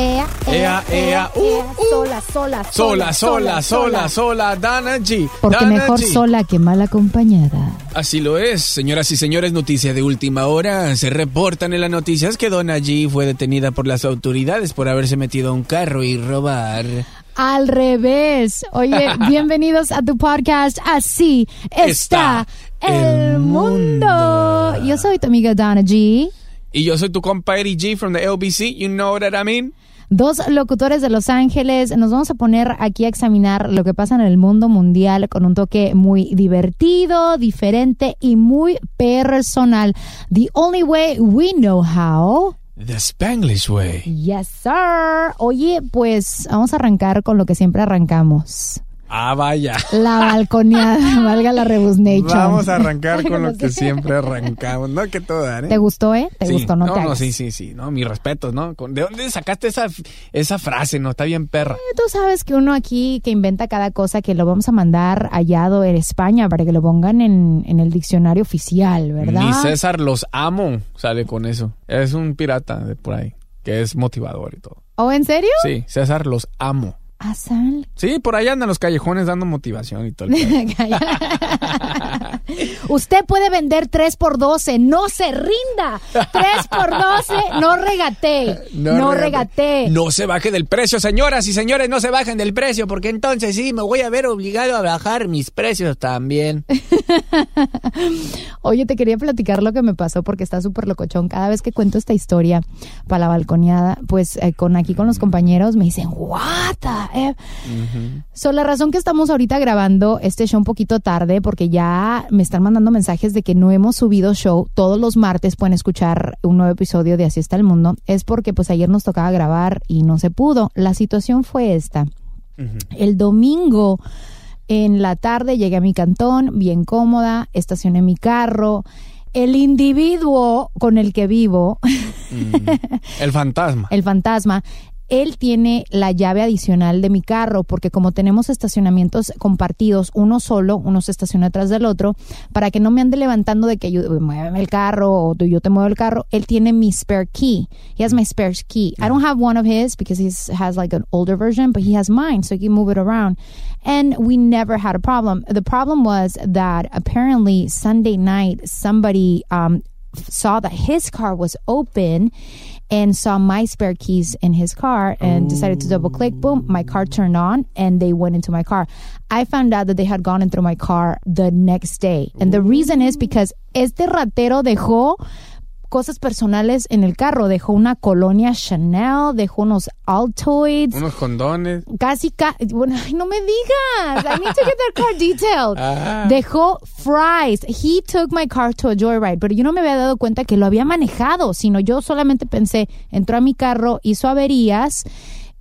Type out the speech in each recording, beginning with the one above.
Ea, Ea, ea, uh, uh. sola, sola, Sola, sola, sola, sola, Dana G. Porque Dana mejor G. sola que mal acompañada. Así lo es, señoras y señores, noticia de última hora. Se reportan en las noticias que Donna G fue detenida por las autoridades por haberse metido a un carro y robar. Al revés. Oye, bienvenidos a tu podcast. Así está, Está el mundo. Yo soy tu amiga Donna G. Y yo soy tu compa Eddie G from the LBC, you know what I mean? Dos locutores de Los Ángeles. Nos vamos a poner aquí a examinar lo que pasa en el mundo mundial con un toque muy divertido, diferente y muy personal. The only way we know how. The Spanglish way. Yes, sir. Oye, pues vamos a arrancar con lo que siempre arrancamos. Ah, vaya. La balconeada, valga la rebusnation. Vamos a arrancar con lo que siempre arrancamos, ¿no? Que todo dar, ¿eh? ¿Te gustó, eh? ¿Te Sí. gustó? No, no, te no, sí, sí, sí, no, mis respetos, ¿no? ¿De dónde sacaste esa, esa frase, no? Está bien perra. Eh, Tú sabes que uno aquí que inventa cada cosa que lo vamos a mandar hallado en España para que lo pongan en, en el diccionario oficial, ¿verdad? Mi César los amo, sale con eso. Es un pirata de por ahí, que es motivador y todo. ¿Oh, en serio? Sí, César los amo. Sal. Sí, por ahí andan los callejones dando motivación y todo. el. Usted puede vender 3 por 12, no se rinda. 3 por 12, no regatee. No, regatee. No se baje del precio, señoras y señores, no se bajen del precio, porque entonces sí me voy a ver obligado a bajar mis precios también. Oye, te quería platicar lo que me pasó porque está súper locochón. Cada vez que cuento esta historia para la balconeada, pues eh, con aquí con los compañeros me dicen, what the F?". So, la razón que estamos ahorita grabando este show un poquito tarde, porque ya me están mandando mensajes de que no hemos subido show. Todos los martes pueden escuchar un nuevo episodio de Así está el mundo. Es porque pues ayer nos tocaba grabar y no se pudo. La situación fue esta. El domingo en la tarde llegué a mi cantón, bien cómoda, estacioné mi carro. El individuo con el que vivo, El fantasma. el fantasma, él tiene la llave adicional de mi carro porque como tenemos estacionamientos compartidos, uno solo, uno se estaciona atrás del otro, para que no me ande levantando de que yo muéveme el carro o yo te muevo el carro, él tiene mi spare key. He has my spare key. I don't have one of his because he has like an older version, but he has mine, so he can move it around. And we never had a problem. The problem was that apparently Sunday night somebody um, saw that his car was open and saw my spare keys in his car and decided to double click. Boom, my car turned on and they went into my car. I found out that they had gone into my car the next day. And the reason is because este ratero dejó cosas personales en el carro. Dejó una colonia Chanel, dejó unos Altoids. Unos condones. Casi, ca bueno, ay, no me digas. I need to get that car detailed. Ah. Dejó fries. He took my car to a joyride, pero yo no me había dado cuenta que lo había manejado, sino yo solamente pensé, entró a mi carro, hizo averías.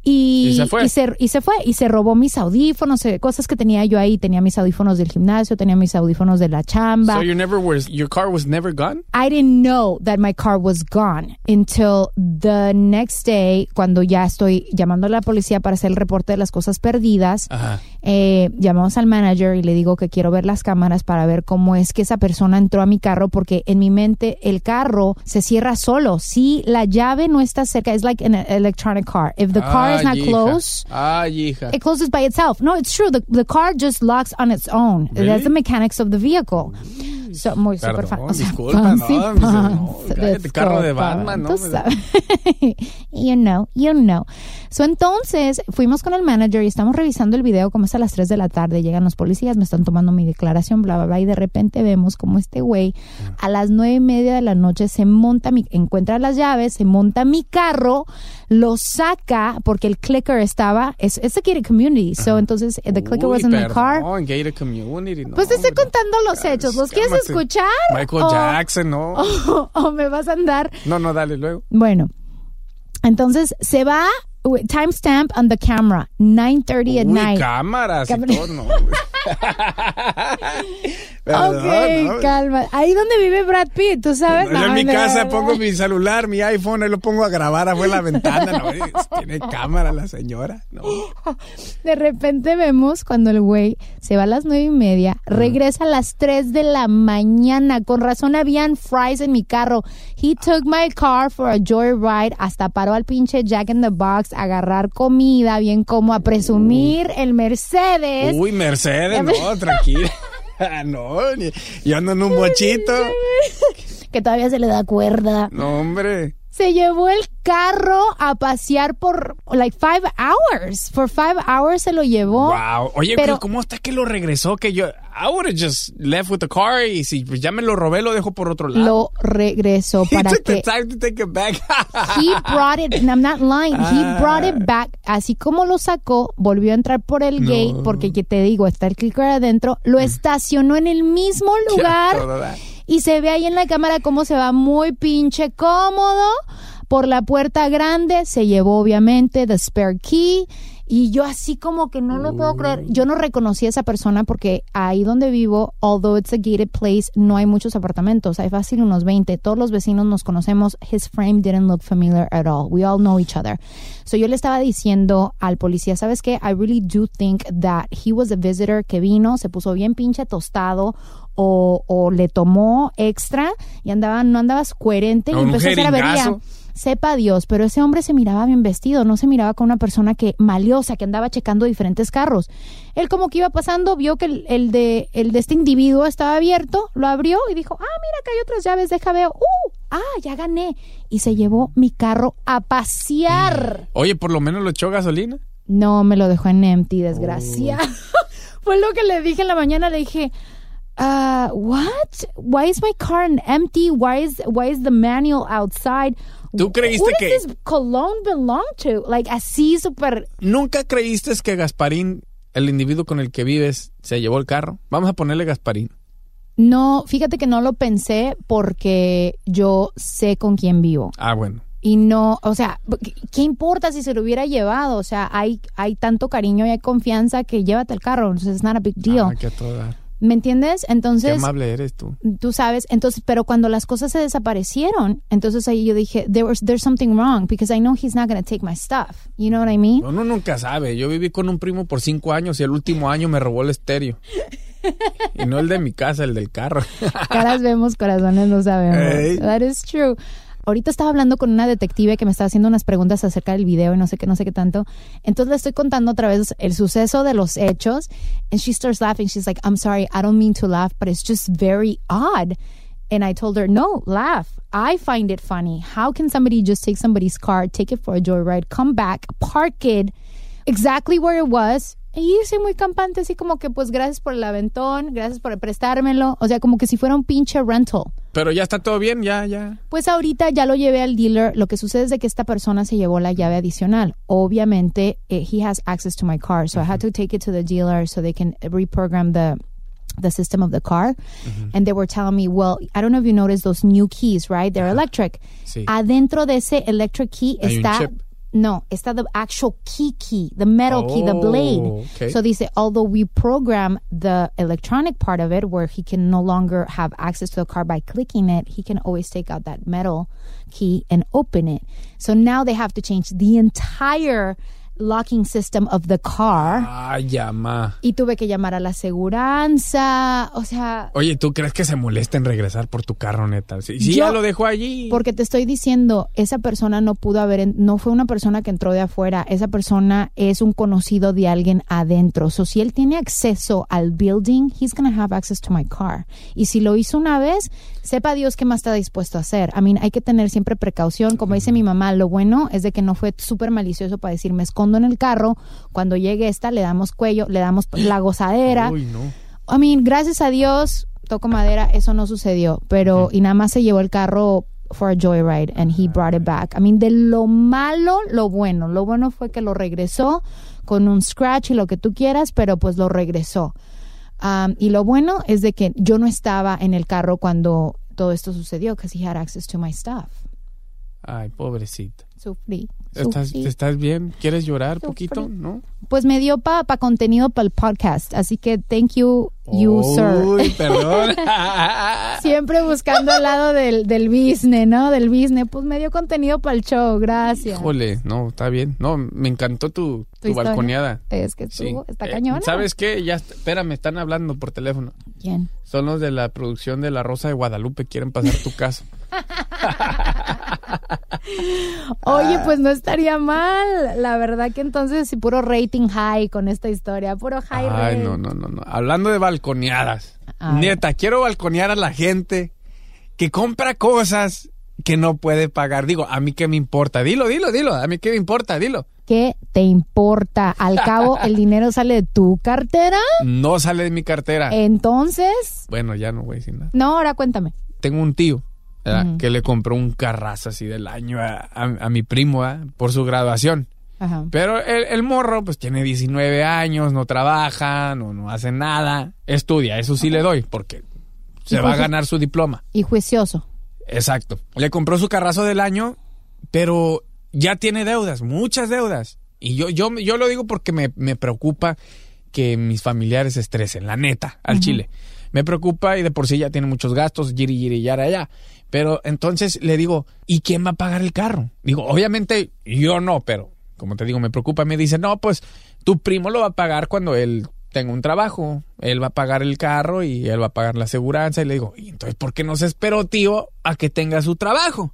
Y, Y se fue. y se, y se fue y se robó mis audífonos, eh, cosas que tenía yo ahí. Tenía mis audífonos del gimnasio, tenía mis audífonos de la chamba. So you never was your car was never gone? I didn't know that my car was gone until the next day, cuando ya estoy llamando a la policía para hacer el reporte de las cosas perdidas. Ajá. Eh, llamamos al manager y le digo que quiero ver las cámaras para ver cómo es que esa persona entró a mi carro, porque en mi mente el carro se cierra solo. Si la llave no está cerca, es like an electronic car. If the car is not Ay, hija. close, Ay, hija. it closes by itself. No, it's true. The, the car just locks on its own. Really? That's the mechanics of the vehicle. So, muy super fan. o sea, disculpa, fancy no, no, no, pants, cállate, carro de disculpa, Batman, no, tú me- sabes. you know, you know. So, entonces, fuimos con el manager y estamos revisando el video como es a las 3 de la tarde. Llegan los policías, me están tomando mi declaración, bla, bla, bla. Y de repente vemos como este güey a las nueve y media de la noche se monta, mi, encuentra las llaves, se monta mi carro, lo saca porque el clicker estaba, es a gated community. So, entonces, the clicker Uy, was in the car. perdón, gated community, no, Pues te estoy contando los hechos. ¿Los quieres escuchar? Michael o, Jackson, no. o- o me vas a andar. No, no, dale luego. Bueno, entonces se va. Timestamp on the camera, 9:30 at Uy, night. cámaras y Cámara- todo, no. Perdón, ok, no. calma. Ahí donde vive Brad Pitt, tú sabes. Yo en mi no, casa no, pongo no. mi celular, mi iPhone, ahí lo pongo a grabar afuera de la ventana. No, tiene cámara la señora. No. De repente vemos cuando el güey se va a las nueve y media, regresa a las 3 de la mañana. Con razón habían fries en mi carro. He took my car for a joyride. Hasta paró al pinche Jack in the Box agarrar comida, bien como a presumir el Mercedes. Uy, Mercedes, no, tranquila. No, yo ando en un bochito. que todavía se le da cuerda. No, hombre. Se llevó el carro a pasear por like five hours. For five hours se lo llevó. Wow. Oye, Pero- ¿cómo está que lo regresó? Que yo, I would have just left with the car y si ya me lo robé, lo dejo por otro lado. Lo regresó He para took the que time to take it back. he brought it, and I'm not lying, he Ah. brought it back, así como lo sacó, volvió a entrar por el gate, porque que te digo, está el clicker adentro, lo estacionó en el mismo lugar. Y se ve ahí en la cámara cómo se va muy pinche cómodo por la puerta grande, se llevó obviamente the spare key y yo así como que no lo puedo creer. Yo no reconocí a esa persona porque ahí donde vivo, although it's a gated place, no hay muchos apartamentos. Hay fácil unos 20. Todos los vecinos nos conocemos. His frame didn't look familiar at all. We all know each other. So yo le estaba diciendo al policía, ¿sabes qué? I really do think that he was a visitor que vino, se puso bien pinche tostado o, o le tomó extra y andaba, no andabas coherente y empezó a hacer avería. Sepa Dios, pero ese hombre se miraba bien vestido, no se miraba con una persona que maliosa, que andaba checando diferentes carros. Él como que iba pasando, vio que el, el de, el de este individuo estaba abierto, lo abrió y dijo, ah, mira, acá hay otras llaves, deja veo. Uh, ah, ya gané. Y se llevó mi carro a pasear. Oye, por lo menos lo echó gasolina. No, me lo dejó en empty, desgracia. Fue lo que le dije en la mañana, le dije, uh, what? Why is my car empty? Why is why is the manual outside? ¿Tú creíste Who que- does this cologne belong to? Like así super ¿Nunca creíste que Gasparín, el individuo con el que vives, se llevó el carro? Vamos a ponerle Gasparín. No, fíjate que no lo pensé porque yo sé con quién vivo. Ah, bueno. Y no, o sea, ¿qué- ¿qué importa si se lo hubiera llevado? O sea, hay, hay tanto cariño y hay confianza que llévate el carro. Entonces, it's not a big deal. Ah, que. ¿Me entiendes? Qué Entonces, amable eres tú. tú sabes, entonces, pero cuando las cosas se desaparecieron, entonces ahí yo dije, there was, there's something wrong because I know he's not going to take my stuff. You know what I mean? Uno nunca sabe. Yo viví con un primo por cinco años y el último año me robó el estéreo. Y no el de mi casa, el del carro. Caras vemos, corazones no sabemos. Ey. That is true. Ahorita estaba hablando con una detective que me estaba haciendo unas preguntas acerca del video y no sé qué, no sé qué tanto. Entonces le estoy contando otra vez el suceso de los hechos. And she starts laughing. She's like, I'm sorry, I don't mean to laugh, but it's just very odd. And I told her, no, laugh. I find it funny. How can somebody just take somebody's car, take it for a joyride, come back, park it exactly where it was, y irse muy campante, así como que pues gracias por el aventón, gracias por prestármelo, o sea, como que si fuera un pinche rental. Pero ya está todo bien, ya, ya. Pues ahorita ya lo llevé al dealer. Lo que sucede es de que esta persona se llevó la llave adicional. Obviamente, eh, he has access to my car, so I had to take it to the dealer so they can reprogram the the system of the car. And they were telling me, well, I don't know if you noticed those new keys, right? They're electric. Sí. Adentro de ese electric key Hay está. No, está the actual key key, the metal key, the Oh, blade. okay. So say, although we program the electronic part of it where he can no longer have access to the car by clicking it, he can always take out that metal key and open it. So now they have to change the entire locking system of the car. Ay, llama. Y tuve que llamar a la aseguranza, o sea, Oye, ¿tú crees que se molesta en regresar por tu carro, neta? Yo- ya lo dejó allí. Porque te estoy diciendo, esa persona no pudo haber, no fue una persona que entró de afuera, esa persona es un conocido de alguien adentro. So, si él tiene acceso al building, he's gonna have access to my car. Y si lo hizo una vez, sepa Dios qué más está dispuesto a hacer. I mean, hay que tener siempre precaución. Como dice mi mamá, lo bueno es de que no fue súper malicioso para decir, me en el carro, cuando llegue esta, le damos cuello, le damos la gozadera. Uy, no. I mean, gracias a Dios, toco madera, eso no sucedió, pero y nada más se llevó el carro for a joyride and he brought it back. I mean, de lo malo, lo bueno. Lo bueno fue que lo regresó con un scratch y lo que tú quieras, pero pues lo regresó. Um, y lo bueno es de que yo no estaba en el carro cuando todo esto sucedió, because he had access to my stuff. Ay, pobrecita. Sufrí. ¿Estás, sufrí. ¿Estás bien? ¿Quieres llorar Sufrí. poquito? ¿No? Pues me dio para pa contenido para el podcast, así que thank you, you, sir. Uy, perdón. Siempre buscando al lado del, del business, ¿no? Del business. Pues me dio contenido para el show, gracias. Híjole, no, está bien. No, me encantó tu, tu, balconeada. Es que Sí. está Eh, cañona. ¿Sabes qué? Ya, espera, me están hablando por teléfono. ¿Quién? Son los de la producción de La Rosa de Guadalupe. Quieren pasar tu caso. Oye, pues no estaría mal. La verdad que entonces sí, puro rating high con esta historia. Puro high Ay, rate. no, no, no, no. Hablando de balconeadas. Neta, quiero balconear a la gente que compra cosas que no puede pagar. Digo, a mí qué me importa. Dilo, dilo, dilo. A mí qué me importa, dilo. ¿Qué te importa? Al cabo, el dinero sale de tu cartera. No sale de mi cartera. Entonces, Bueno, ya no voy a decir nada. no, ahora cuéntame. Tengo un tío que le compró un carrazo así del año a, a- a mi primo ¿verdad? por su graduación. Ajá. Pero el, el morro, pues tiene 19 años, no trabaja, no, no hace nada. Estudia, eso sí le doy, porque se va a ganar su diploma. Y juicioso. Exacto. Le compró su carrazo del año, pero ya tiene deudas, muchas deudas. Y yo, yo, yo lo digo porque me, me preocupa que mis familiares se estresen, la neta, al chile. Me preocupa y de por sí ya tiene muchos gastos, giri, giri, yara, allá. Pero entonces le digo, ¿y quién va a pagar el carro? Digo, obviamente yo no, pero como te digo, me preocupa. Me dice, no, pues tu primo lo va a pagar cuando él tenga un trabajo. Él va a pagar el carro y él va a pagar la aseguranza. Y le digo, ¿y entonces por qué no se esperó, tío, a que tenga su trabajo?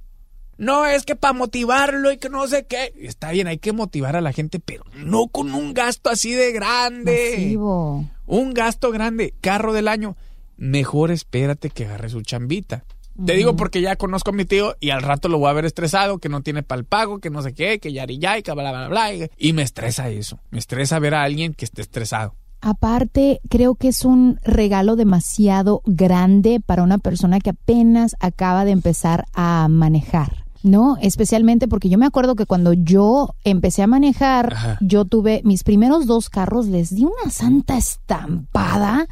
No, es que para motivarlo y que no sé qué. Está bien, hay que motivar a la gente, pero no con un gasto así de grande. Masivo. Un gasto grande, carro del año. Mejor espérate que agarre su chambita. Te digo porque ya conozco a mi tío y al rato lo voy a ver estresado, que no tiene para el pago, que no sé qué, que yari ya y que bla, bla, bla. Y me estresa eso. Me estresa ver a alguien que esté estresado. Aparte, creo que es un regalo demasiado grande para una persona que apenas acaba de empezar a manejar. ¿No? Especialmente porque yo me acuerdo que cuando yo empecé a manejar, Ajá. yo tuve mis primeros dos carros, les di una santa estampada,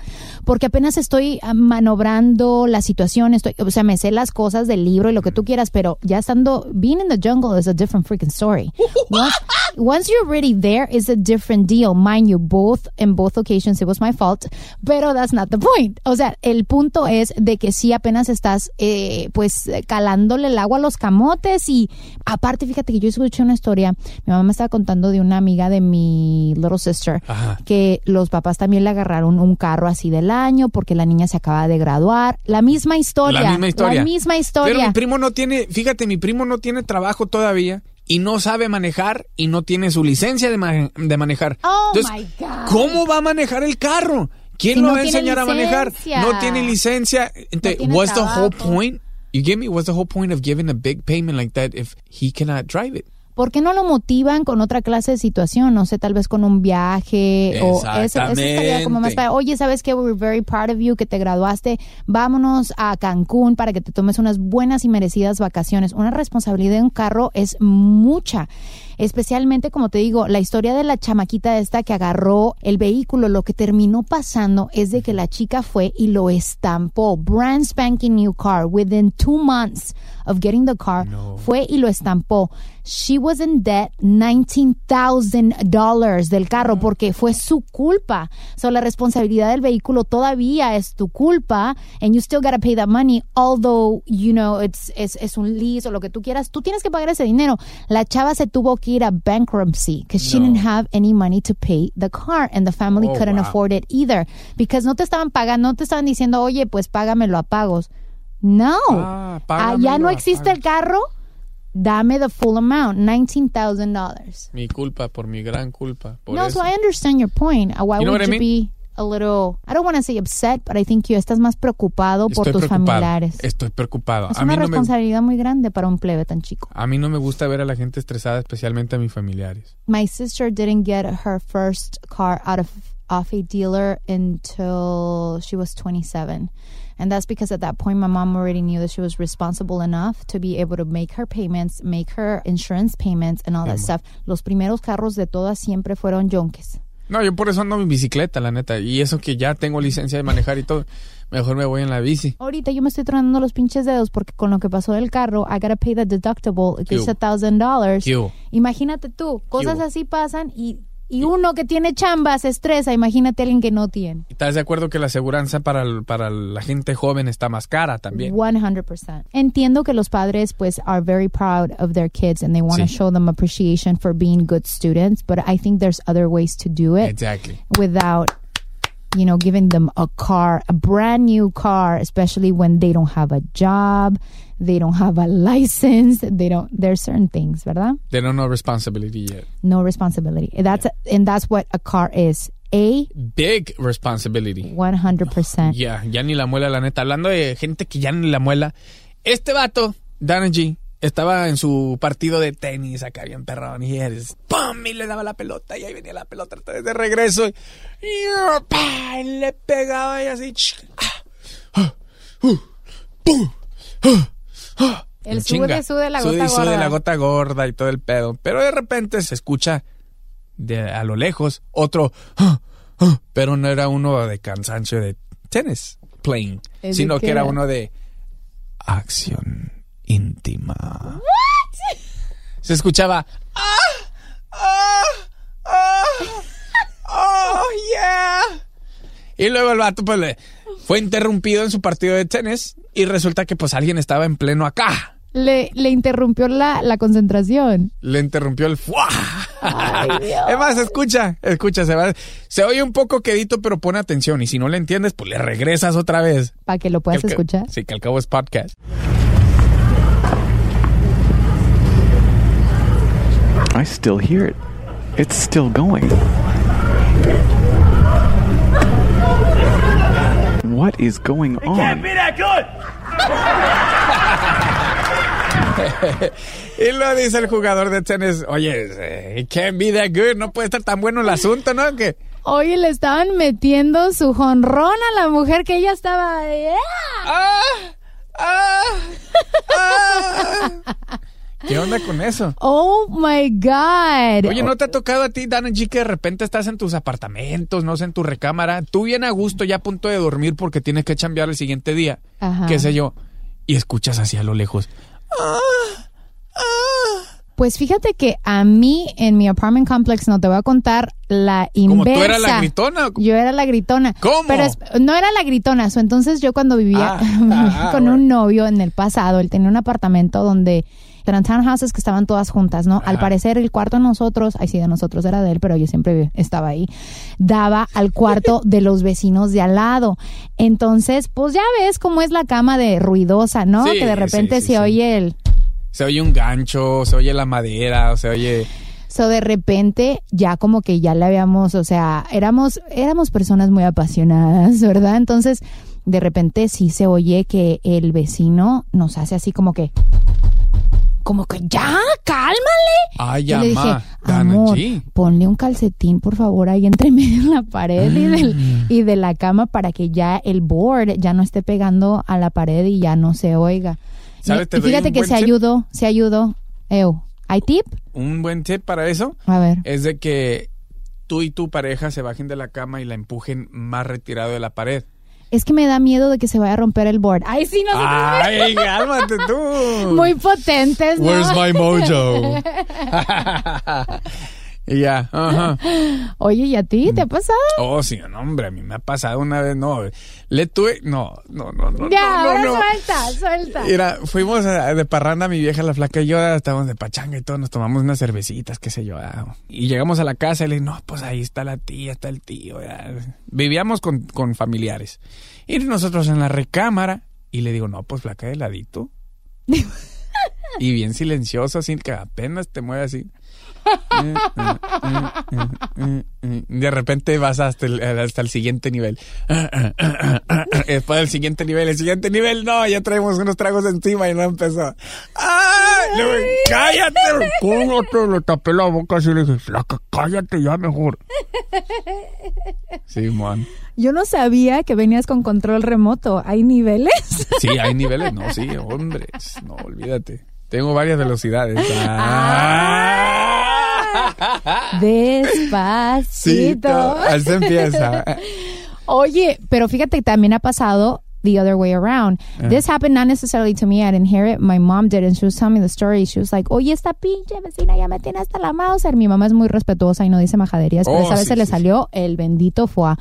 porque apenas estoy ah, manobrando la situación, estoy, o sea, me sé las cosas del libro y lo que tú quieras, pero ya estando, being in the jungle is a different freaking story. once you're already there, it's a different deal. Mind you, both, in both occasions it was my fault, pero that's not the point. O sea, el punto es de que sí apenas estás, eh, pues, calándole el agua a los camotes y aparte, fíjate que yo escuché una historia, mi mamá me estaba contando de una amiga de mi little sister, Ajá. que los papás también le agarraron un carro así del año porque la niña se acaba de graduar. La misma historia. La misma historia. La misma historia. Pero mi primo no tiene, fíjate, mi primo no tiene trabajo todavía y no sabe manejar y no tiene su licencia de, ma- de manejar. Oh, Entonces, my God. ¿cómo va a manejar el carro? ¿Quién Si lo no va a enseñar a manejar? No tiene licencia. Entonces, tiene what's the whole point? You get me? What's the whole point of giving a big payment like that if he cannot drive it? ¿Por qué no lo motivan con otra clase de situación? No sé, tal vez con un viaje o eso, estaría como más para, oye, ¿sabes qué? We're very proud of you, que te graduaste. Vámonos a Cancún para que te tomes unas buenas y merecidas vacaciones. Una responsabilidad de un carro es mucha especialmente como te digo, la historia de la chamaquita esta que agarró el vehículo, lo que terminó pasando es de que la chica fue y lo estampó, brand spanking new car, within two months of getting the car, fue y lo estampó. She was in debt $19,000 del carro porque fue su culpa. So la responsabilidad del vehículo todavía es tu culpa and you still gotta pay that money although, you know, it's, es, es un lease o lo que tú quieras. Tú tienes que pagar ese dinero. La chava se tuvo que a bankruptcy because she didn't have any money to pay the car and the family Oh, couldn't wow. afford it either because no te estaban pagando, no te estaban diciendo, oye, pues págamelo a pagos. No. Ah, Allá no existe el carro. Dame the full amount, $19,000. Mi culpa, por mi gran culpa. Por No, eso. so I understand your point. Why You know would I you mean? be a little, I don't want to say upset, but I think you estás más preocupado por Estoy tus preocupado. familiares. Estoy preocupado. Es A una mí, no me, responsabilidad muy grande para un plebe tan chico. a mí no me gusta ver a la gente estresada, especialmente a mis familiares. My sister didn't get her first car out of off a dealer until she was 27. And that's because at that point my mom already knew that she was responsible enough to be able to make her payments, make her insurance payments and all that stuff. Los primeros carros de todas siempre fueron yonques. No, yo por eso ando en bicicleta, la neta. Y eso que ya tengo licencia de manejar y todo. Mejor me voy en la bici. Ahorita yo me estoy tronando los pinches dedos porque con lo que pasó del carro, I gotta pay the deductible, que es ¿Qué a thousand dollars. Imagínate tú, cosas así pasan y, y uno que tiene chamba se estresa, imagínate alguien que no tiene. ¿Estás de acuerdo que la aseguranza para, el- para la gente joven está más cara también? 100%. Entiendo que los padres pues are very proud of their kids and they want to Sí. show them appreciation for being good students, but I think there's other ways to do it Exactly. without you know giving them a car, a brand new car, especially when they don't have a job, they don't have a license, they don't there's certain things, ¿verdad? They don't know responsibility yet. No responsibility. That's and that's what a car is. A Big responsibility. 100%. Ya, ya ni la muela, la neta. Hablando de gente que ya ni la muela. Este vato, G, estaba en su partido de tenis acá bien perrón y eres ¡pum! y le daba la pelota y ahí venía la pelota de regreso y, y, le pegaba y así ah, ah, uh, ¡pum! Ah. El sude, sude la gota gorda. la gota gorda y todo el pedo. Pero de repente se escucha de a lo lejos otro, pero no era uno de cansancio de tenis playing, ¿De sino que era uno de acción íntima. Se escuchaba, ah, ah, ah, oh, yeah. Y luego el vato pues le fue interrumpido en su partido de tenis y resulta que pues alguien estaba en pleno acá. Le, le interrumpió la, la concentración. Le interrumpió el ¡fua! Ay, Dios. Es más, escucha, escucha, se va. Se oye un poco quedito, pero pone atención. Y si no le entiendes, pues le regresas otra vez. Para que lo puedas Que escuchar. Sí, que al cabo es podcast. I still hear it. It's still going. What is going on? that good! Y lo dice el jugador de tenis, oye, eh, it can't be that good, no puede estar tan bueno el asunto, ¿no? Que Oye, le estaban metiendo su jonrón a la mujer que ella estaba. ¡Yeah! ¡Ah! ¡Ah! ¡Ah! ¿Qué onda con eso? Oh my God. Oye, ¿no te ha tocado a ti, Dana G, que de repente estás en tus apartamentos, no sé, en tu recámara, tú bien a gusto, ya a punto de dormir porque tienes que chambear el siguiente día, Ajá. qué sé yo, y escuchas así a lo lejos. Pues fíjate que a mí en mi apartment complex no te voy a contar la inversa. ¿Como tú eras la gritona? Yo era la gritona. ¿Cómo? Pero es- no era la gritona. so, entonces yo cuando vivía Ah, ah, con bueno. un novio en el pasado, él tenía un apartamento donde eran townhouses que estaban todas juntas, ¿no? Al parecer el cuarto de nosotros, ay sí, de nosotros era de él, pero yo siempre estaba ahí, daba al cuarto de los vecinos de al lado. Entonces, pues ya ves cómo es la cama de ruidosa, ¿no? Sí, que de repente sí, sí, se oye el... Se oye un gancho, se oye la madera, se oye... So de repente ya como que ya le habíamos, o sea, éramos éramos personas muy apasionadas, ¿verdad? Entonces, de repente sí se oye que el vecino nos hace así como que como que ya, cálmale. Ay, Yo le dije, amor, ponle un calcetín, por favor, ahí entre medio de la pared y, del- y de la cama para que ya el board ya no esté pegando a la pared y ya no se oiga. Y, fíjate que se tip. ayudó, se ayudó. Ew. ¿Hay tip? Un buen tip para eso A ver. es de que tú y tu pareja se bajen de la cama y la empujen más retirado de la pared. Es que me da miedo de que se vaya a romper el board. Ay, sí, nosotros Ay, cálmate tú. muy potentes, ¿no? Where's my mojo? Y ya, ajá. Oye, ¿y a ti te ha pasado? Oh, sí, no, hombre, a mí me ha pasado una vez, no. Le tuve, no, no, no, no. ya, no, ahora no, suelta, suelta. Mira, fuimos a- de parranda, mi vieja, la flaca y yo, estábamos de pachanga y todo, nos tomamos unas cervecitas, qué sé yo. ah. Y llegamos a la casa y le dije, no, pues ahí está la tía, está el tío. Vivíamos con, con familiares. Y nosotros en la recámara, y le digo, no, pues flaca de ladito. y bien silencioso, así que apenas te mueve así. De repente vas hasta el, hasta el siguiente nivel. Después del siguiente nivel, el siguiente nivel, no, ya traemos unos tragos encima y no empezó. ¡Ay! Le digo, ¡Cállate! Cállate, le tapé la boca así y le dije, flaca, cállate ya mejor. Sí, man. Yo no sabía que venías con control remoto. ¿Hay niveles? Sí, hay niveles, no, sí, hombres, no, olvídate. Tengo varias velocidades. Ah. Despacito. así empieza. Oye, pero fíjate que también ha pasado the other way around. Ah. This happened not necessarily to me. I didn't hear it. My mom did, and she was telling me the story. She was like, oye, esta pinche vecina ya me tiene hasta la Mauser. Mi mamá es muy respetuosa y no dice majaderías, pero Oh, esa vez sí, se le sí, salió el bendito foie.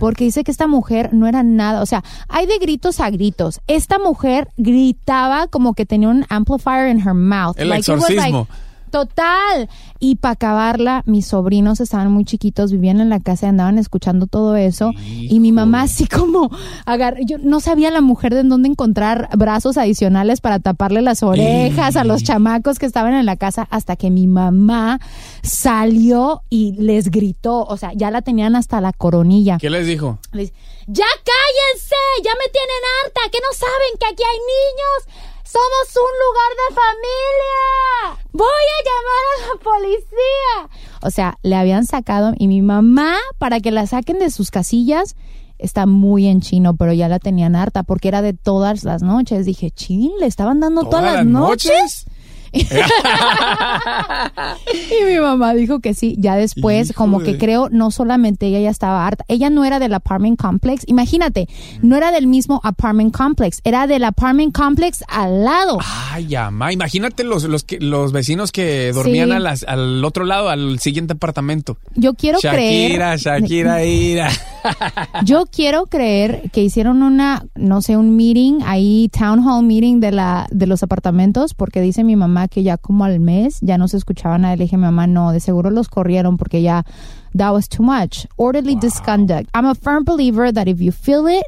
Porque dice que esta mujer no era nada. O sea, hay de gritos a gritos. Esta mujer gritaba como que tenía un amplifier in her mouth. El Like, it was like- exorcismo. Total. Y para acabarla, mis sobrinos estaban muy chiquitos, vivían en la casa y andaban escuchando todo eso. Y mi mamá así como agar yo no sabía la mujer de dónde encontrar brazos adicionales para taparle las orejas a los chamacos que estaban en la casa hasta que mi mamá salió y les gritó, o sea, ya la tenían hasta la coronilla. ¿Qué les dijo? Le dice, ya cállense, ya me tienen harta, que no saben que aquí hay niños. Somos un lugar de familia. Voy a llamar a la policía. O sea, le habían sacado y mi mamá, para que la saquen de sus casillas, está muy en chino, pero ya la tenían harta porque era de todas las noches. Dije, chin, le estaban dando todas, las noches. Y mi mamá dijo que sí, ya después, como que creo, no solamente ella ya estaba harta, ella no era del apartment complex, imagínate, no era del mismo apartment complex, era del apartment complex al lado. Ay, ama, imagínate los, los, que, los vecinos que dormían Sí. a las- al otro lado, al siguiente apartamento. Yo quiero Shakira, creer, Shakira, ira. yo quiero creer que hicieron una, no sé, un meeting, ahí town hall meeting de la, de los apartamentos, porque dice mi mamá que ya como al mes ya no se escuchaba nada. Le dije mamá, no, de seguro los corrieron porque ya that was too much. Orderly disconduct. I'm a firm believer that if you feel it,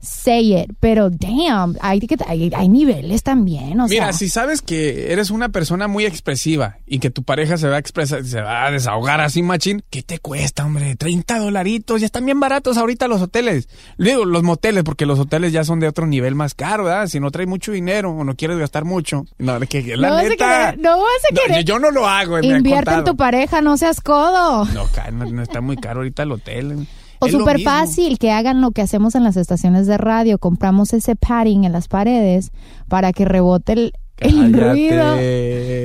say it. Pero damn, hay, que- hay, hay niveles también, o Mira, sea. si sabes que eres una persona muy expresiva y que tu pareja se va a expresar, se va a desahogar así, machín, ¿qué te cuesta, hombre? 30 dolaritos, ya están bien baratos ahorita los hoteles. Digo, los moteles, porque los hoteles ya son de otro nivel más caro, ¿verdad? Si no traes mucho dinero o no quieres gastar mucho. No, que, que la no neta. querer, no vas a No, querer. yo no lo hago, Invierte en tu pareja, no seas codo. No, no, no está muy caro ahorita el hotel. O súper fácil que hagan lo que hacemos en las estaciones de radio. Compramos ese padding en las paredes para que rebote el, el ruido.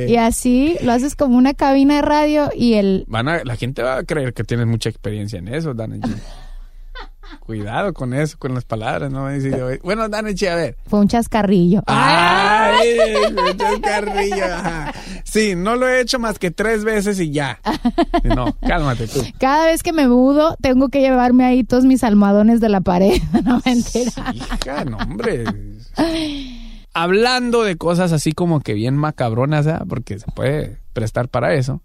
Y así lo haces como una cabina de radio y el... Van a, la gente va a creer que tienes mucha experiencia en eso, Dana. Cuidado con eso, con las palabras, ¿no? Bueno, G, a ver. Fue un chascarrillo. ¡Ay! me chascarrillo, ajá. Sí, no lo he hecho más que tres veces y ya. No, cálmate tú. Cada vez que me mudo, tengo que llevarme ahí todos mis almohadones de la pared. No, mentira. Hija, no, hombre. Hablando de cosas así como que bien macabronas, porque se puede prestar para eso.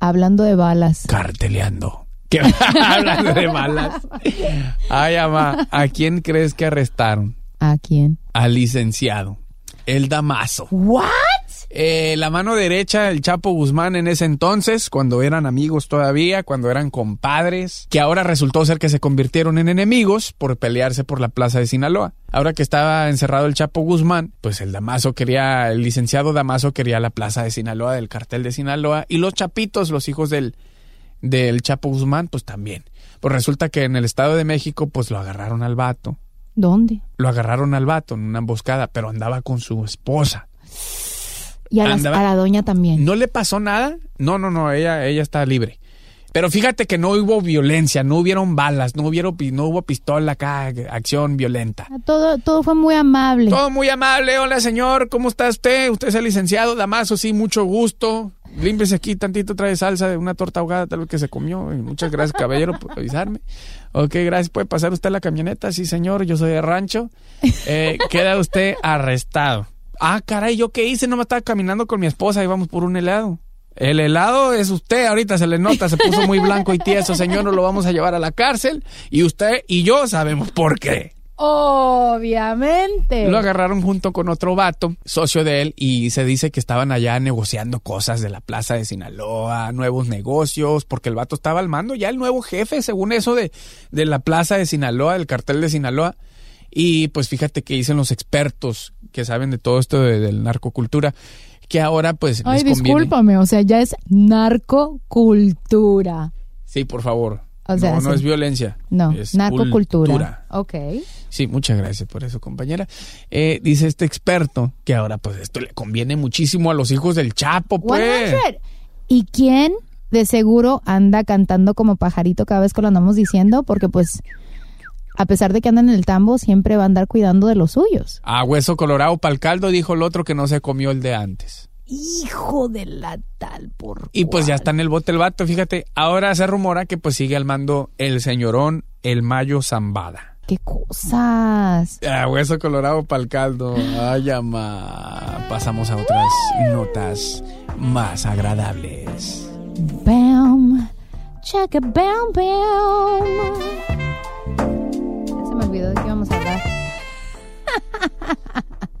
Hablando de balas. Carteleando. ¿Qué? Hablando de balas. Ay, ama, ¿a quién crees que arrestaron? ¿A quién? Al licenciado. El Damaso. ¿What? Eh, la mano derecha del Chapo Guzmán en ese entonces, cuando eran amigos todavía, cuando eran compadres, que ahora resultó ser que se convirtieron en enemigos por pelearse por la plaza de Sinaloa. Ahora que estaba encerrado el Chapo Guzmán, pues el Damaso quería, el licenciado Damaso quería la plaza de Sinaloa, del cartel de Sinaloa, y los chapitos, los hijos del, del Chapo Guzmán, pues también. Pues resulta que en el Estado de México, pues lo agarraron al vato. ¿Dónde? Lo agarraron al vato en una emboscada, pero andaba con su esposa. Y a, las- Andaba- a la doña también. ¿No le pasó nada? No, no, no, ella, ella está libre. Pero fíjate que no hubo violencia, no hubieron balas, no, hubieron, no hubo pistola acá, acción violenta. Todo, todo fue muy amable. Todo muy amable. Hola, señor. ¿Cómo está usted? Usted es el licenciado Damaso. Sí, mucho gusto. Límpiese aquí tantito, trae salsa de una torta ahogada, tal vez que se comió. Muchas gracias, caballero, por avisarme. Ok, gracias. ¿Puede pasar usted la camioneta? Sí, señor. Yo soy de rancho. Eh, queda usted arrestado. Ah, caray, ¿yo qué hice? No me estaba caminando con mi esposa. Íbamos por un helado. El helado es usted, ahorita se le nota, se puso muy blanco y tieso, señor, no lo vamos a llevar a la cárcel y usted y yo sabemos por qué. Obviamente. Lo agarraron junto con otro vato, socio de él, y se dice que estaban allá negociando cosas de la plaza de Sinaloa, nuevos negocios, porque el vato estaba al mando, ya el nuevo jefe, según eso de, de la plaza de Sinaloa, del cartel de Sinaloa. Y pues fíjate que dicen los expertos que saben de todo esto de, del narcocultura, que ahora pues Ay, les discúlpame, o sea, ya es narcocultura. Sí, por favor. O sea, no, no sí. es violencia. No, es narcocultura. cultura. Ok. Sí, muchas gracias por eso, compañera. Eh, dice este experto que ahora pues esto le conviene muchísimo a los hijos del Chapo, pues. 100. ¿Y quién de seguro anda cantando como pajarito cada vez que lo andamos diciendo? Porque pues, a pesar de que andan en el tambo, siempre va a andar cuidando de los suyos. A hueso colorado pa'l caldo dijo el otro que no se comió el de antes. Hijo de la tal por Y pues ya está en el bote el vato, fíjate. Ahora se rumora que pues sigue al mando el señorón El Mayo Zambada. qué cosas. A hueso colorado pa'l caldo. Ay, ama. Pasamos a otras notas más agradables. Bam. Check it, bam, bam. Íbamos a hablar.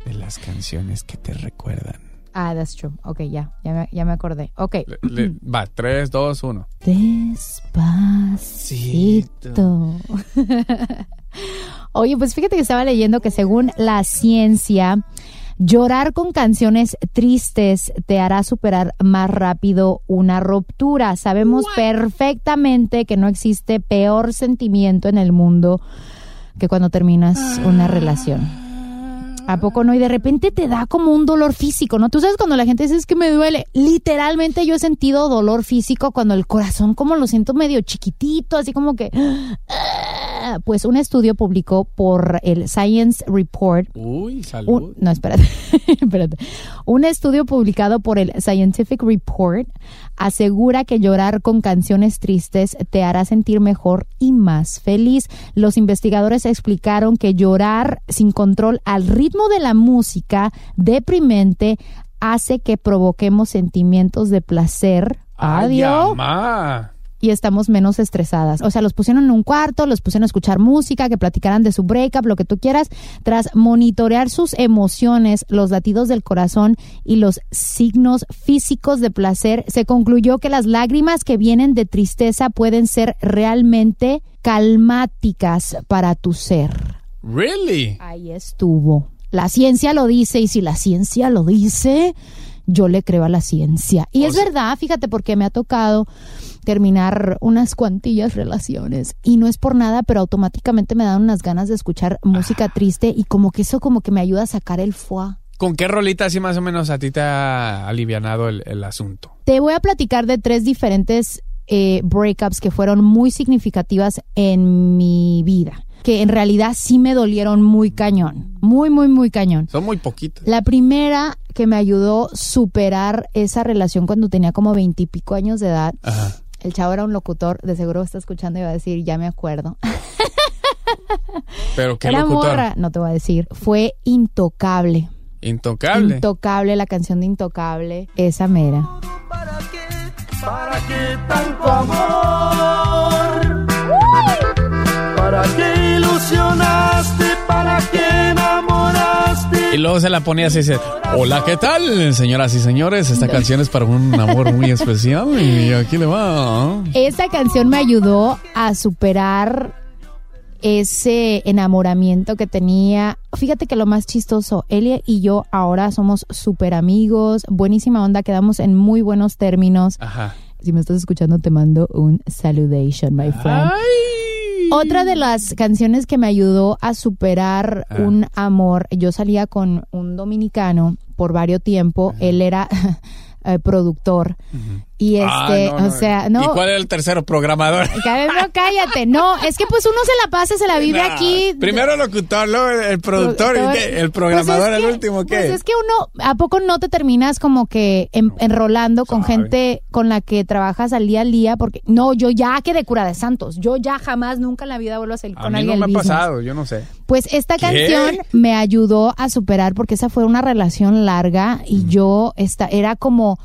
De las canciones que te recuerdan. Ah, that's true. Ok, ya, ya me, ya me acordé. Ok. Le- va, 3, 2, 1. Despacito. Oye, pues fíjate que estaba leyendo que según la ciencia, llorar con canciones tristes te hará superar más rápido una ruptura. Sabemos perfectamente que no existe peor sentimiento en el mundo que cuando terminas una relación. ¿A poco no? Y de repente te da como un dolor físico, ¿no? Tú sabes cuando la gente dice es que me duele. Literalmente yo he sentido dolor físico cuando el corazón como lo siento medio chiquitito, así como que... Pues un estudio publicó por el Science Report Uy, salud. un- no, espérate, espérate. Un estudio publicado por el Scientific Report asegura que llorar con canciones tristes te hará sentir mejor y más feliz. Los investigadores explicaron que llorar sin control al ritmo de la música deprimente hace que provoquemos sentimientos de placer. Adiós. Y estamos menos estresadas. O sea, los pusieron en un cuarto, los pusieron a escuchar música, que platicaran de su breakup, lo que tú quieras, tras monitorear sus emociones, los latidos del corazón y los signos físicos de placer, se concluyó que las lágrimas que vienen de tristeza pueden ser realmente calmáticas para tu ser. Really? Ahí estuvo. La ciencia lo dice y si la ciencia lo dice, yo le creo a la ciencia. Y O es sea- verdad, fíjate, porque me ha tocado terminar unas cuantillas relaciones y no es por nada, pero automáticamente me dan unas ganas de escuchar música Ah. triste y como que eso como que me ayuda a sacar el foie. ¿Con qué rolita así más o menos a ti te ha alivianado el, el asunto? Te voy a platicar de tres diferentes eh, breakups que fueron muy significativas en mi vida, que en realidad sí me dolieron muy cañón, muy, muy, muy cañón. Son muy poquitos. La primera que me ayudó a superar esa relación cuando tenía como veintipico años de edad. Ajá. El chavo era un locutor, de seguro está escuchando y va a decir, ya me acuerdo. Pero qué era locutor. morra, no te voy a decir. Fue intocable. Intocable. Intocable, la canción de Intocable, esa mera. ¿Para qué tanto amor? ¿Para qué ilusionaste? ¿Para qué enamoraste Y luego se la ponía así, dice, hola, ¿qué tal? Señoras y señores, esta canción es para un amor muy especial y aquí le va. Esa canción me ayudó a superar ese enamoramiento que tenía. Fíjate que lo más chistoso, Elia y yo ahora somos súper amigos, buenísima onda, quedamos en muy buenos términos. Ajá. Si me estás escuchando, te mando un saludation, my friend. Otra de las canciones que me ayudó a superar Ah. un amor, yo salía con un dominicano por varios tiempo, él era eh, productor y este, Ah, no, no. o sea, ¿Y no, cuál era el tercero? Programador. Cállate, no, cállate, no, es que pues uno se la pasa, se la vive Nah, aquí. Primero el locutor, luego el, el productor, ¿y el programador, Pues es el que- último, ¿qué? Pues es que uno, ¿a poco no te terminas como que en- enrolando con sabe. gente con la que trabajas al día al día? Porque no, yo ya quedé cura de santos. Yo ya jamás, nunca en la vida vuelvo a salir a con mí alguien no me ha pasado, yo no sé. Pues esta ¿Qué? canción me ayudó a superar porque esa fue una relación larga y yo esta, era como,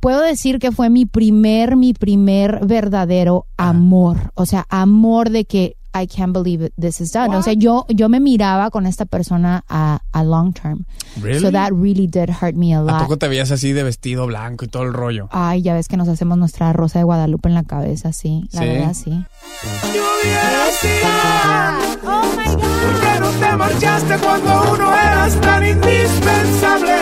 puedo decir que fue mi primer, mi primer verdadero amor. O sea, amor de que I can't believe this is done. O sea, yo, yo me miraba con esta persona a, a long term. Really? So that really did hurt me a ¿A lot. poco te veías así de vestido blanco y todo el rollo? Ay, ya ves que nos hacemos nuestra rosa de Guadalupe en la cabeza, sí. La ¿Sí? verdad, sí. Oh my God. ¿Por qué no te marchaste cuando uno eras tan indispensable?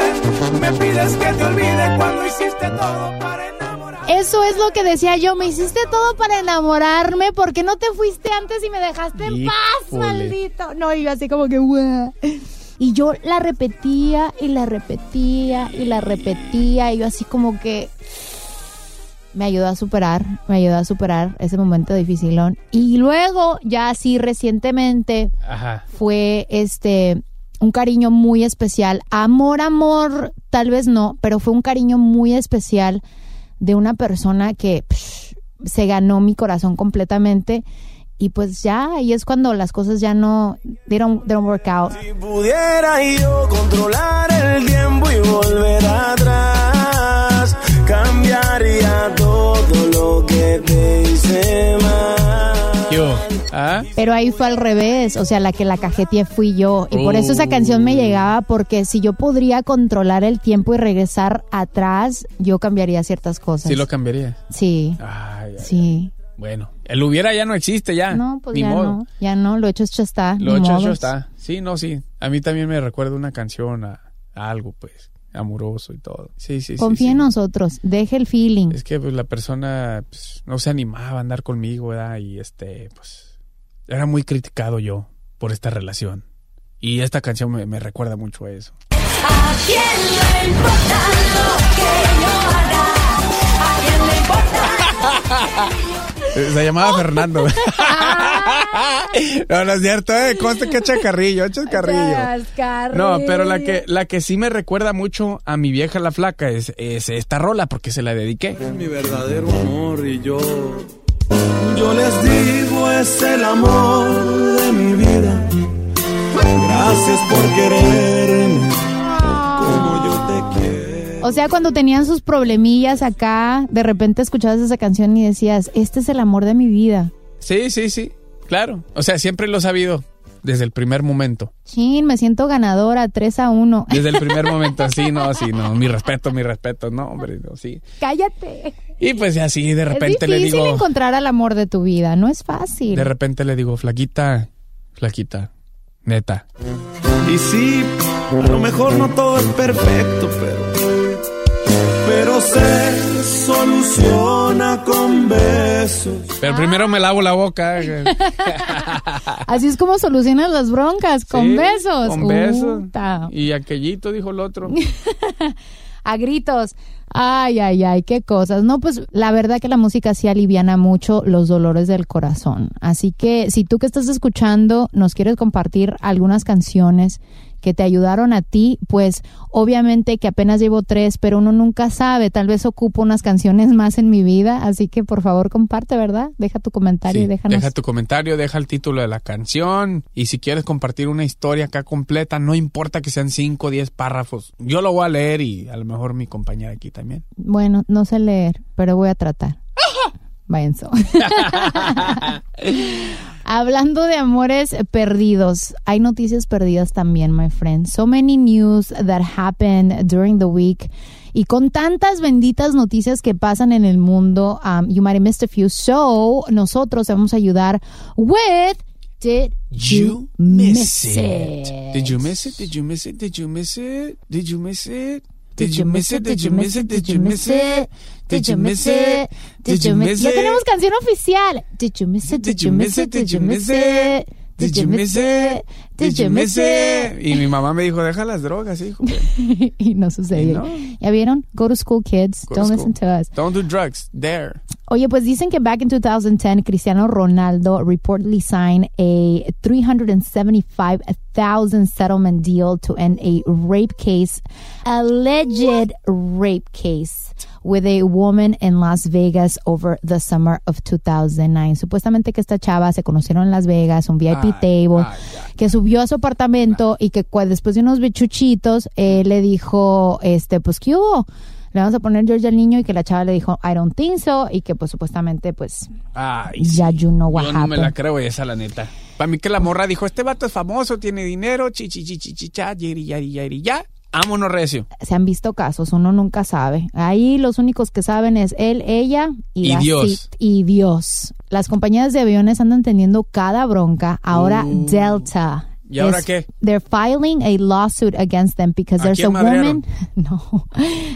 Me pides que te olvide cuando hiciste todo para enamorar. Eso es lo que decía yo. Me hiciste todo para enamorarme. ¿Por qué no te fuiste antes y me dejaste en paz, maldito? No, y yo así como que, "Uah". Y yo la repetía y la repetía y la repetía. Y yo así como que me ayudó a superar, me ayudó a superar ese momento dificilón. Y luego, ya así recientemente, Ajá. fue este un cariño muy especial. Amor, amor, tal vez no, pero fue un cariño muy especial de una persona que psh, se ganó mi corazón completamente. Y pues ya, ahí es cuando las cosas ya no, they don't, they don't work out. Si pudiera yo controlar el tiempo y volver atrás, cambiaría todo lo que te hice mal. Yo. ¿Ah? Pero ahí fue al revés, o sea, la que la cajeteé fui yo. Y por eso esa canción me llegaba, porque si yo podría controlar el tiempo y regresar atrás, yo cambiaría ciertas cosas. Sí lo cambiaría. Sí, Ay, ay, sí. Bueno, el hubiera ya no existe ya. No, pues Ni ya modo. no, ya no, lo hecho hecho está. Lo ni hecho, hecho modos. está. Sí, no, sí. A mí también me recuerda una canción a, a algo, pues, amoroso y todo. Sí, sí. Confía sí. en nosotros, deje el feeling. Es que pues, la persona pues, no se animaba a andar conmigo, ¿verdad? Y este, pues, era muy criticado yo por esta relación. Y esta canción me, me recuerda mucho a eso. ¿A quién le importa lo que yo haga? ¿A quién le importa? Se llamaba Fernando. no, no es cierto, ¿eh? Conste que echa carrillo, echa carrillo. No, pero la que, la que sí me recuerda mucho a mi vieja la flaca es, es esta rola porque se la dediqué. mi verdadero amor y yo. Yo les digo, es el amor de mi vida. Gracias por quererme como yo te quiero. O sea, cuando tenían sus problemillas acá, de repente escuchabas esa canción y decías, este es el amor de mi vida. Sí, sí, sí, claro. O sea, siempre lo he sabido desde el primer momento. Chin, me siento ganadora, 3 a 1. Desde el primer momento, sí, no, sí, no. Mi respeto, mi respeto, no, hombre, no, sí. Cállate. Y pues así de repente es le difícil digo, encontrar al amor de tu vida, no es fácil. de repente le digo, flaquita, flaquita, neta. Y sí, a lo mejor no todo es perfecto, pero. Pero se soluciona con besos. Pero primero me lavo la boca. Así es como solucionas las broncas, con Sí, besos. Con besos. Uta. Y aquellito dijo el otro. a gritos. Ay, ay, ay, qué cosas. No, pues la verdad que la música sí aliviana mucho los dolores del corazón. Así que si tú que estás escuchando nos quieres compartir algunas canciones que te ayudaron a ti, pues obviamente que apenas llevo tres, pero uno nunca sabe, tal vez ocupo unas canciones más en mi vida, así que por favor comparte, ¿verdad? Deja tu comentario Sí, y déjanos. Deja tu comentario, deja el título de la canción. Y si quieres compartir una historia acá completa, no importa que sean 5 o 10 párrafos. Yo lo voy a leer y a lo mejor mi compañera aquí también. Bueno, no sé leer, pero voy a tratar. Váyanse. Hablando de amores perdidos, hay noticias perdidas también, my friend. So many news that happened during the week. Y con tantas benditas noticias que pasan en el mundo, um, you might have missed a few. So, nosotros vamos a ayudar with Did you miss it? Did you miss it? Did you miss it? Did you miss it? Did you miss it? Did you miss it? Did you miss it? Did you miss it? Did you miss it? Did you miss Ya it? tenemos canción oficial. Did you miss it? Did you miss it? Did you miss it? Did you miss it? It? Y mi mamá me dijo, deja las drogas, hijo. y no sucedió. ¿Ya vieron? Go to school, kids. Go Don't listen to us. Don't do drugs. There. Oye, pues dicen que back in 2010, Cristiano Ronaldo reportedly signed a $375,000 settlement deal to end a rape case, alleged rape case, with a woman in Las Vegas over the summer of 2009. Supuestamente que esta chava se conocieron en Las Vegas, un VIP table, que subió a su apartamento y que después de unos bichuchitos, eh, le dijo, este, pues, ¿qué hubo? Le vamos a poner George al niño y que la chava le dijo, I don't think so, y que pues supuestamente pues Ay, ya you know what Yo no me la creo esa, la neta. Para mí que la morra dijo, este vato es famoso, tiene dinero, chi, chi, chi, chi, chi, cha, yiri, yari, yari, ya. Vámonos recio. Se han visto casos, uno nunca sabe. Ahí los únicos que saben es él, ella y, Y Dios. Y Dios. Las compañías de aviones andan teniendo cada bronca. Ahora Uh. Delta. ¿Y ahora qué? They're filing a lawsuit against them because ¿A there's a woman. No,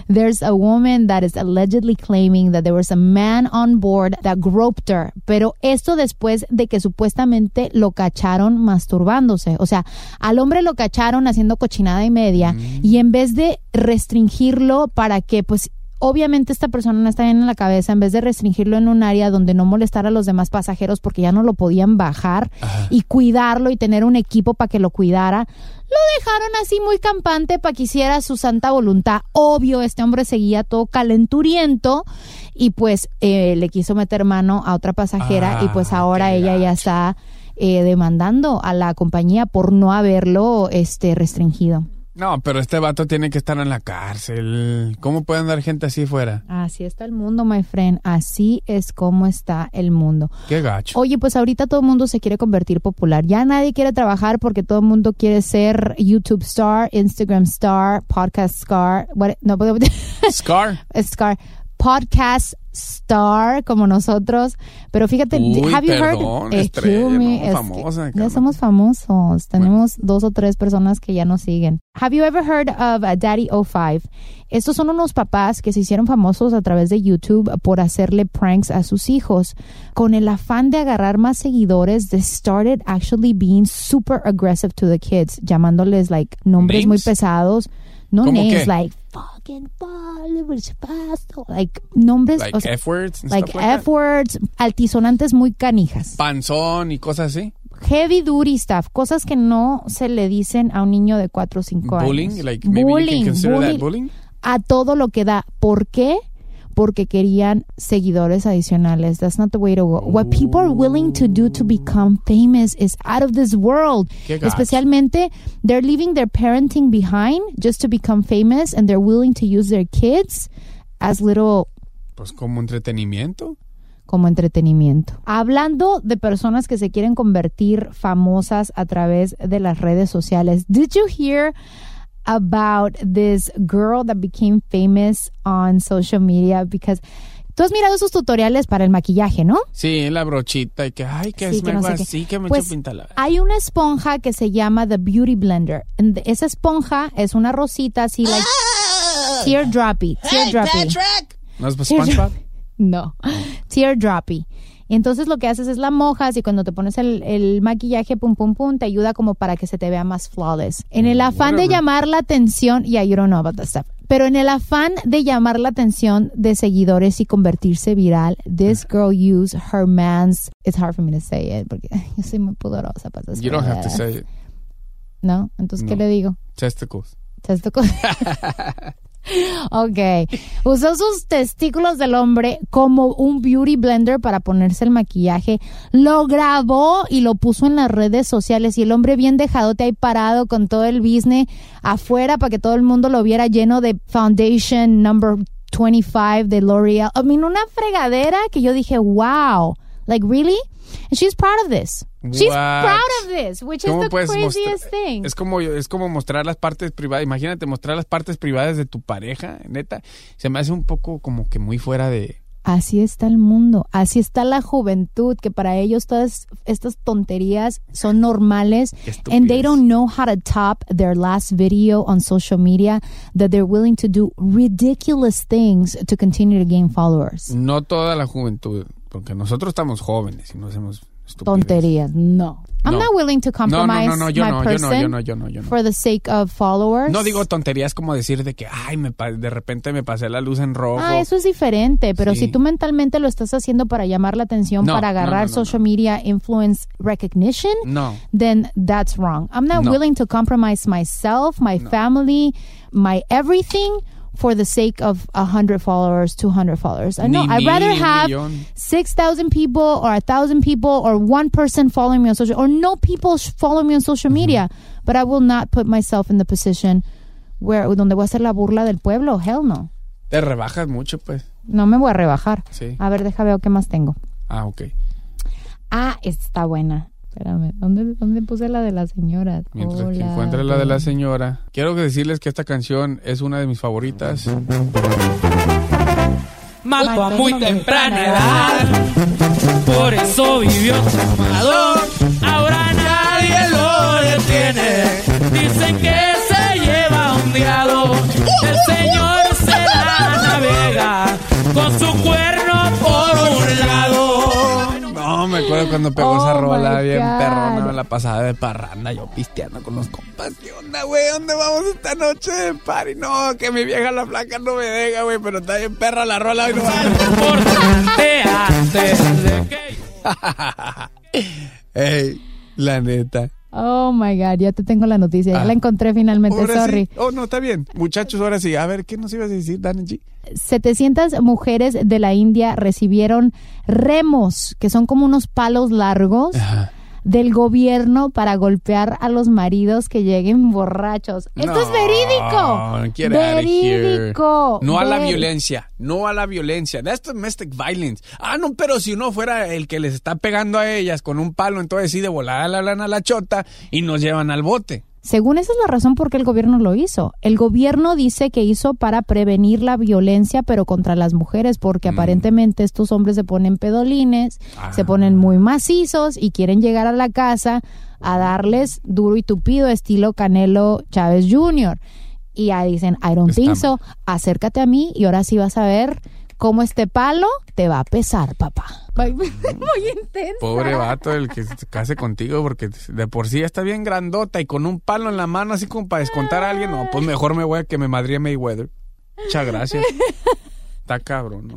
there's a woman that is allegedly claiming that there was a man on board that groped her. Pero esto después de que supuestamente lo cacharon masturbándose. O sea, al hombre lo cacharon haciendo cochinada y media Mm. y en vez de restringirlo para que, pues, obviamente esta persona no está bien en la cabeza, en vez de restringirlo en un área donde no molestara a los demás pasajeros porque ya no lo podían bajar y cuidarlo y tener un equipo para que lo cuidara, lo dejaron así muy campante para que hiciera su santa voluntad. Obvio, este hombre seguía todo calenturiento y pues eh, le quiso meter mano a otra pasajera y pues ahora ella ya está eh, demandando a la compañía por no haberlo este restringido. No, pero este vato tiene que estar en la cárcel. ¿Cómo puede andar gente así fuera? Así está el mundo, my friend. Así es como está el mundo. Qué gacho. Oye, pues ahorita todo el mundo se quiere convertir popular. Ya nadie quiere trabajar porque todo el mundo quiere ser YouTube star, Instagram star, podcast star. what- no, Scar. scar. Podcast star como nosotros. Pero fíjate, Uy, have you perdón, heard? estrella, Excuse me, no, famosa, ya somos famosos. Tenemos dos o tres personas que ya nos siguen. Have you ever heard of uh, Daddy O5? Estos son unos papás que se hicieron famosos a través de YouTube por hacerle pranks a sus hijos. Con el afán de agarrar más seguidores, they started actually being super aggressive to the kids, llamándoles like nombres muy ¿Names? pesados. No ¿Cómo names, qué? like fucking pasto, like nombres, Like o sea, F-words. and like that. F-words, altisonantes muy canijas. Panzón y cosas así. Heavy duty stuff, cosas que no se le dicen a un niño de 4 o 5 años. Bullying. Like maybe you can consider that bullying. A todo lo que da. ¿Por qué? Porque querían seguidores adicionales. That's not the way to go. What people are willing to do to become famous is out of this world. Especialmente, they're leaving their parenting behind just to become famous and they're willing to use their kids as little Pues como entretenimiento. como entretenimiento. Hablando de personas que se quieren convertir famosas a través de las redes sociales. Did you hear about this girl that became famous on social media because Tú has mirado esos tutoriales para el maquillaje, ¿no? Sí, la brochita y que, ay, que Sí, es que no sé qué. así, que me Pues, echo pinta Hay una esponja que se llama The Beauty Blender. And Esa esponja es una rosita así, like teardroppy, teardroppy. ¿No es SpongeBob? No, teardroppy. Entonces lo que haces es la mojas y cuando te pones el, el maquillaje, pum, pum, pum, te ayuda como para que se te vea más flawless. En el afán de llamar la atención, yeah, you don't know about that stuff. Pero en el afán de llamar la atención de seguidores y convertirse viral, this girl used her man's, it's hard for me to say it, porque yo soy muy pudorosa para esas You don't have to say it. ¿No? Entonces, ¿qué le digo? Testicles. Testículos. ok. Usó sus testículos del hombre como un beauty blender para ponerse el maquillaje. Lo grabó y lo puso en las redes sociales. Y el hombre bien dejadote ahí parado con todo el business afuera para que todo el mundo lo viera lleno de foundation number 25 de L'Oreal. I mean, una fregadera que yo dije, wow. Like, really? And she's proud of this. She's What? proud of this, which is ¿Cómo the puedes craziest thing. Es como, es como mostrar las partes privadas. Imagínate mostrar las partes privadas de tu pareja, neta. Se me hace un poco como que muy fuera de. Así está el mundo, así está la juventud, que para ellos todas estas tonterías son normales Qué and they don't know how to top their last video on social media that they're willing to do ridiculous things to continue to gain followers. No toda la juventud, porque nosotros estamos jóvenes y no hacemos estupideces. Tonterías, no. I'm No. not willing to compromise no, no, no, yo my no, yo person no, yo no, yo for the sake of followers. No digo tonterías como decir de que, ay, me de repente me pasé la luz en rojo. Ah, eso es diferente, pero Sí. si tú mentalmente lo estás haciendo para llamar la atención, para agarrar social media influence recognition, No. then that's wrong. I'm not No. willing to compromise myself, my family, my everything for the sake of 100 followers, 200 followers. I know Ni I'd rather have millón. 6,000 people or 1,000 people or one person following me on social or no people sh- follow me on social media, but I will not put myself in the position where donde voy a hacer la burla del pueblo. Hell no. Te rebajas mucho, pues. No me voy a rebajar. Sí. A ver, deja ver qué más tengo. Ah, ok. Ah, esta está buena. Espérame, ¿dónde, dónde puse la de la señora? Mientras que encuentre la de la señora. Quiero decirles que esta canción es una de mis favoritas. Mató a muy temprana edad, por eso vivió tomador. Ahora nadie lo detiene. Dicen que se lleva ondeado. El señor se la navega con su un lado. No, me acuerdo cuando pegó esa Oh, rola bien perrona, la pasada de parranda, yo pisteando con los compas. ¿Qué onda, güey? ¿Dónde vamos esta noche de party? No, que mi vieja la flaca no me deja, güey, pero está bien perra la rola. hoy no. Importante antes de que Ey, la neta. Oh my God, ya te tengo la noticia. Ya Ah. la encontré finalmente. Ahora Sorry. sí. Oh, no, está bien. Muchachos, ahora sí. A ver, ¿qué nos ibas a decir, Dani G? 700 mujeres de la India recibieron remos, que son como unos palos largos. Del gobierno para golpear a los maridos que lleguen borrachos. Esto es verídico. Verídico. No a la Ver- violencia, no a la violencia. That's domestic violence. Ah, no, pero si uno fuera el que les está pegando a ellas con un palo, entonces sí de volada la hablan a la chota y nos llevan al bote. Según esa es la razón por qué el gobierno lo hizo. El gobierno dice que hizo para prevenir la violencia, pero contra las mujeres, porque Mm. aparentemente estos hombres se ponen pedolines, Ah. se ponen muy macizos y quieren llegar a la casa a darles duro y tupido, estilo Canelo Chávez Jr. Y ya dicen, I don't think so, acércate a mí y ahora sí vas a ver cómo este palo te va a pesar, papá. Muy intenso. Pobre vato el que se case contigo porque de por sí ya está bien grandota y con un palo en la mano así como para descontar a alguien. No, pues mejor me voy a que me madría Mayweather. Muchas gracias. Está cabrón, ¿no?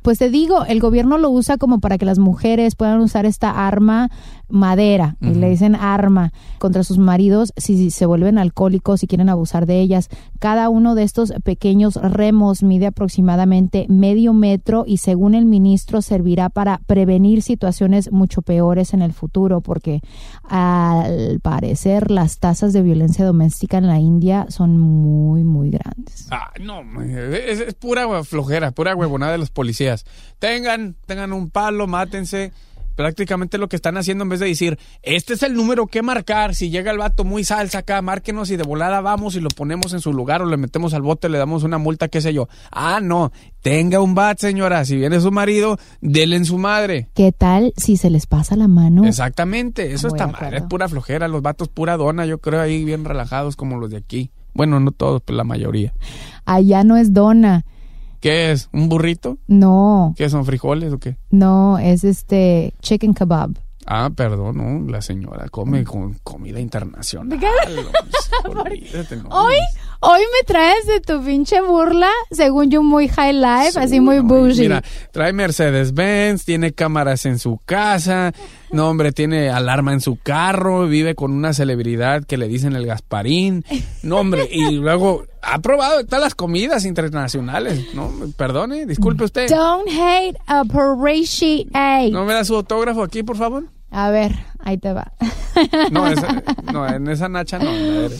Pues te digo, el gobierno lo usa como para que las mujeres puedan usar esta arma madera, y le dicen arma, contra sus maridos si se vuelven alcohólicos y quieren abusar de ellas. Cada uno de estos pequeños remos mide aproximadamente medio metro y según el ministro servirá para prevenir situaciones mucho peores en el futuro, porque al parecer las tasas de violencia doméstica en la India son muy, muy grandes. Ah, no, es, es pura flojera, pura huevonada de los policías. Tengan, tengan un palo, mátense. Prácticamente lo que están haciendo en vez de decir, este es el número que marcar, si llega el vato muy salsa acá, márquenos y de volada vamos y lo ponemos en su lugar o le metemos al bote, le damos una multa, qué sé yo. Ah, no, tenga un bat, señora, si viene su marido, dele en su madre. ¿Qué tal si se les pasa la mano? Exactamente, eso Muy está mal, es pura flojera, los vatos pura dona, yo creo ahí bien relajados como los de aquí. Bueno, no todos, pero la mayoría. Allá no es dona. ¿Qué es? ¿Un burrito? No, ¿Qué son frijoles o qué? no, es este chicken kebab. Ah, perdón, no, la señora come con comida internacional. Olvídate, no. Hoy, hoy me traes de tu pinche burla, según yo muy high life, así muy bougie. Mira, trae Mercedes-Benz, tiene cámaras en su casa, no, hombre, tiene alarma en su carro, vive con una celebridad que le dicen el Gasparín, no, hombre, y luego ha probado todas las comidas internacionales, no, perdone, disculpe usted. Don't hate, appreciate. ¿No me da su autógrafo aquí, por favor? A ver, ahí te va. No, esa- no, en esa nacha no. a ver.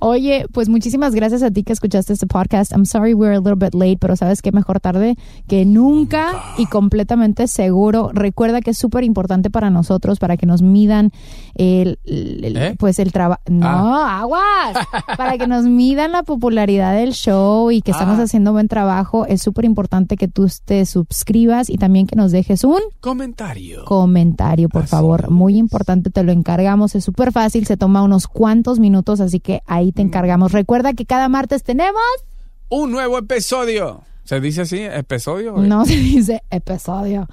Oye, pues muchísimas gracias a ti que escuchaste este podcast. I'm sorry we're a little bit late, pero sabes que mejor tarde que nunca y completamente seguro. Recuerda que es súper importante para nosotros, para que nos midan el, el- ¿Eh? pues el trabajo. No, Ah. aguas. para que nos midan la popularidad del show y que estamos Ah. haciendo buen trabajo. Es súper importante que tú te suscribas y también que nos dejes un Comentario. comentario, por favor. Muy importante, te lo encargamos. Es súper fácil, se toma unos cuantos minutos, así que ahí Te encargamos. Recuerda que cada martes tenemos. Un nuevo episodio. ¿Se dice así? ¿Episodio? No se dice episodio.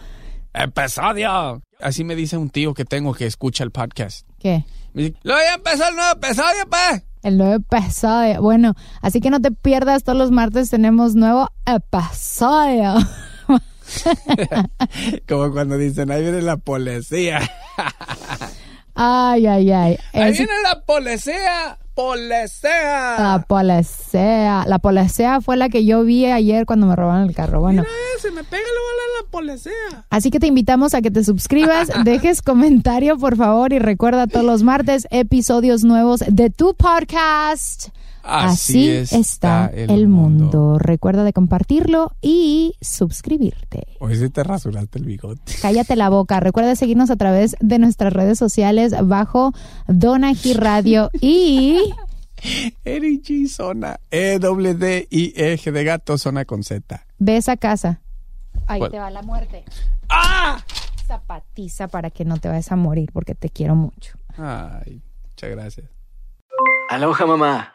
¡Episodio! Así me dice un tío que tengo que escucha el podcast. ¿Qué? Me dice, ¡Lo ya empezó el nuevo episodio, pues! El nuevo episodio. Bueno, así que no te pierdas, todos los martes tenemos nuevo episodio. Como cuando dicen, ahí viene la policía. Ay, ay, ay. ¡Ahí Es- viene la policía! ¡Policía! La policía. La policía fue la que yo vi ayer cuando me robaron el carro. Bueno. Mira ese, me pega la bola la policía. Así que te invitamos a que te suscribas, dejes comentario por favor y recuerda todos los martes episodios nuevos de tu podcast. Así está el, el mundo. Recuerda de compartirlo y suscribirte. Hoy sí te rasuraste el bigote. Cállate la boca. Recuerda seguirnos a través de nuestras redes sociales bajo Donaji Radio y Eri G zona. E W D I E G de gato zona con Z. ves a casa. Ahí ¿Cuál? te va la muerte. ¡Ah! Zapatiza para que no te vayas a morir porque te quiero mucho. Ay, muchas gracias. Aloha mamá.